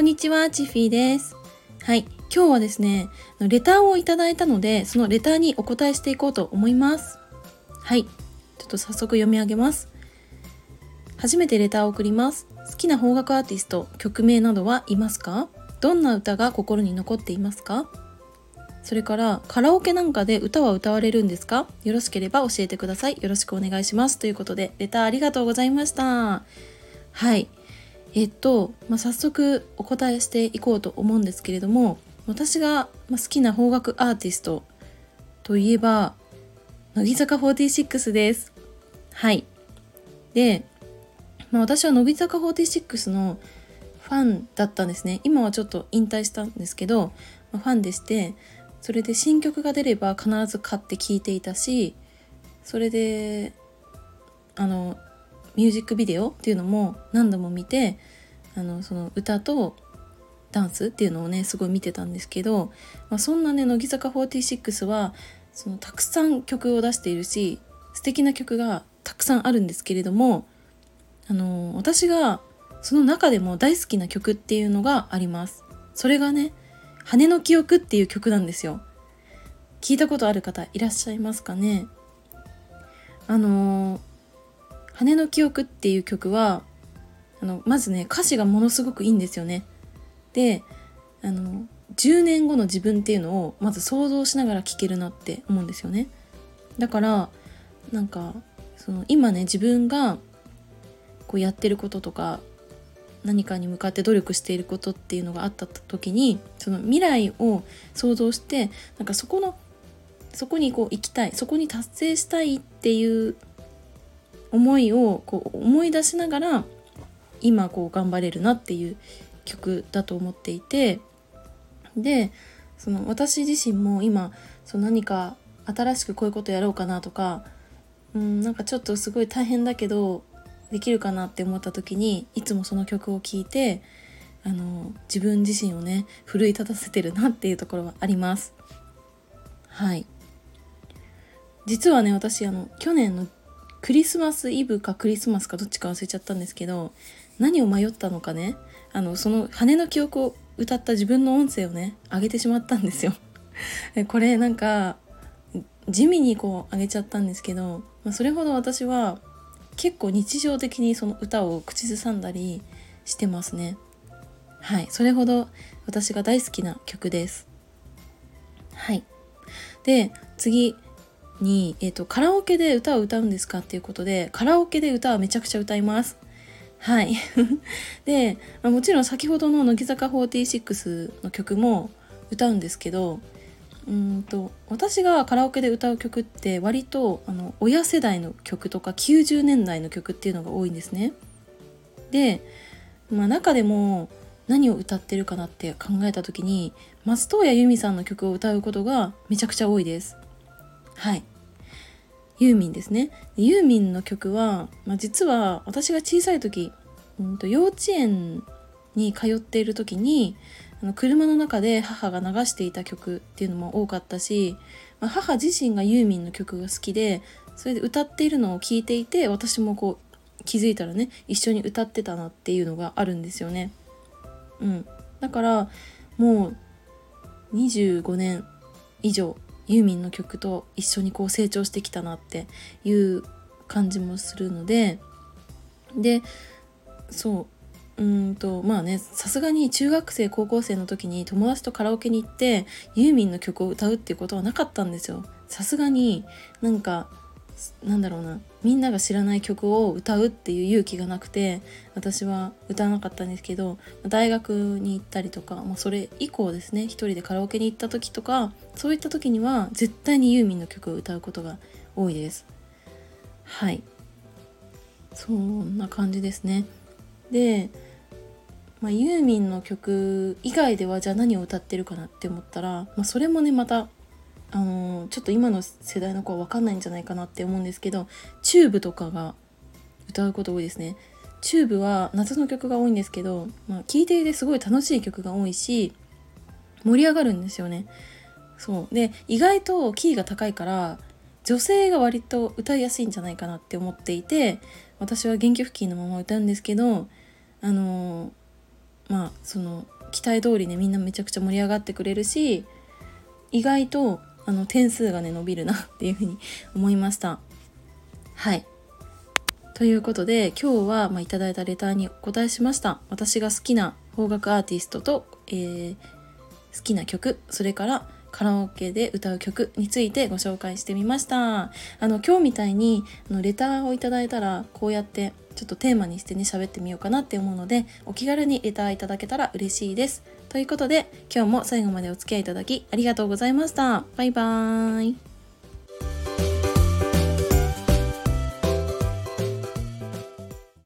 こんにちは、チフィーです。はい、今日はですね、レターをいただいたので、そのレターにお答えしていこうと思います。はい、ちょっと早速読み上げます。初めてレターを送ります。好きな邦楽アーティスト、曲名などはいますか？どんな歌が心に残っていますか？それからカラオケなんかで歌は歌われるんですか？よろしければ教えてください。よろしくお願いします。ということで、レターありがとうございました。はい。えっと、まあ、早速お答えしていこうと思うんですけれども、私が好きな邦楽アーティストといえば、乃木坂46です。はい。で、まあ、私は乃木坂46のファンだったんですね。今はちょっと引退したんですけど、まあファンでして、それで新曲が出れば必ず買って聴いていたしそれであのミュージックビデオっていうのも何度も見てあのその歌とダンスっていうのをねすごい見てたんですけど、まあ、そんなね乃木坂46はそのたくさん曲を出しているし素敵な曲がたくさんあるんですけれどもあの私がその中でも大好きな曲っていうのがあります。それがね羽の記憶っていう曲なんですよ聞いたことある方いらっしゃいますかね？あの羽の記憶っていう曲はあのまずね歌詞がものすごくいいんですよね。であの10年後の自分っていうのをまず想像しながら聴けるなって思うんですよね。だからなんかその今ね自分がこうやってることとか何かに向かって努力していることっていうのがあった時にその未来を想像してなんかそこのそこにこう行きたいそこに達成したいっていう思いをこう思い出しながら今こう頑張れるなっていう曲だと思っていてでその私自身も今その何か新しくこういうことやろうかなとかうんなんかちょっとすごい大変だけどできるかなって思った時にいつもその曲を聴いてあの自分自身をね奮い立たせてるなっていうところはあります。はい。実はね私あの去年のクリスマスイブかクリスマスかどっちか忘れちゃったんですけど何を迷ったのかね。あのその羽の記憶を歌った自分の音声をね上げてしまったんですよ。これなんか地味にこう上げちゃったんですけど、まあ、それほど私は結構日常的にその歌を口ずさんだりしてますね。はい。それほど私が大好きな曲です。はい。で次。に、えーと、カラオケで歌を歌うんですかっていうことでカラオケで歌はめちゃくちゃ歌いますはい で、まあ、もちろん先ほどの乃木坂46の曲も歌うんですけどうんと私がカラオケで歌う曲って割とあの親世代の曲とか90年代の曲っていうのが多いんですね。で、まあ、中でも何を歌ってるかなって考えた時に松任谷由実さんの曲を歌うことがめちゃくちゃ多いです。はい。ユーミンですね。ユーミンの曲は、まあ、実は私が小さい時、うんと幼稚園に通っている時にあの車の中で母が流していた曲っていうのも多かったし、まあ、母自身がユーミンの曲が好きでそれで歌っているのを聞いていて私もこう気づいたらね一緒に歌ってたなっていうのがあるんですよね。うん、だからもう25年以上ユーミンの曲と一緒にこう成長してきたなっていう感じもするのででそううんとまあねさすがに中学生高校生の時に友達とカラオケに行ってユーミンの曲を歌うっていうことはなかったんですよ。さすがになんかなんだろうな。みんなが知らない曲を歌うっていう勇気がなくて私は歌わなかったんですけど大学に行ったりとか、まあ、それ以降ですね。一人でカラオケに行った時とかそういった時には絶対にユーミンの曲を歌うことが多いです。はい。そんな感じですね。で、まあ、ユーミンの曲以外ではじゃあ何を歌ってるかなって思ったら、まあ、それもねまたあのー、ちょっと今の世代の子は分かんないんじゃないかなって思うんですけどチューブとかが歌うこと多いですね。チューブは夏の曲が多いんですけど、まあ、聴いていてすごい楽しい曲が多いし盛り上がるんですよね。そう。で意外とキーが高いから女性が割と歌いやすいんじゃないかなって思っていて私は原曲付近のまま歌うんですけどあのーまあその期待通りねみんなめちゃくちゃ盛り上がってくれるし意外とあの点数がね伸びるなっていうふうに思いました。はい。ということで今日は、まあ、いただいたレターにお答えしました。私が好きな邦楽アーティストと、えー、好きな曲それからカラオケで歌う曲についてご紹介してみました。あの今日みたいにあのレターをいただいたらこうやってちょっとテーマにしてね喋ってみようかなって思うのでお気軽にレターいただけたら嬉しいです。ということで今日も最後までお付き合いいただきありがとうございました。バイバーイ。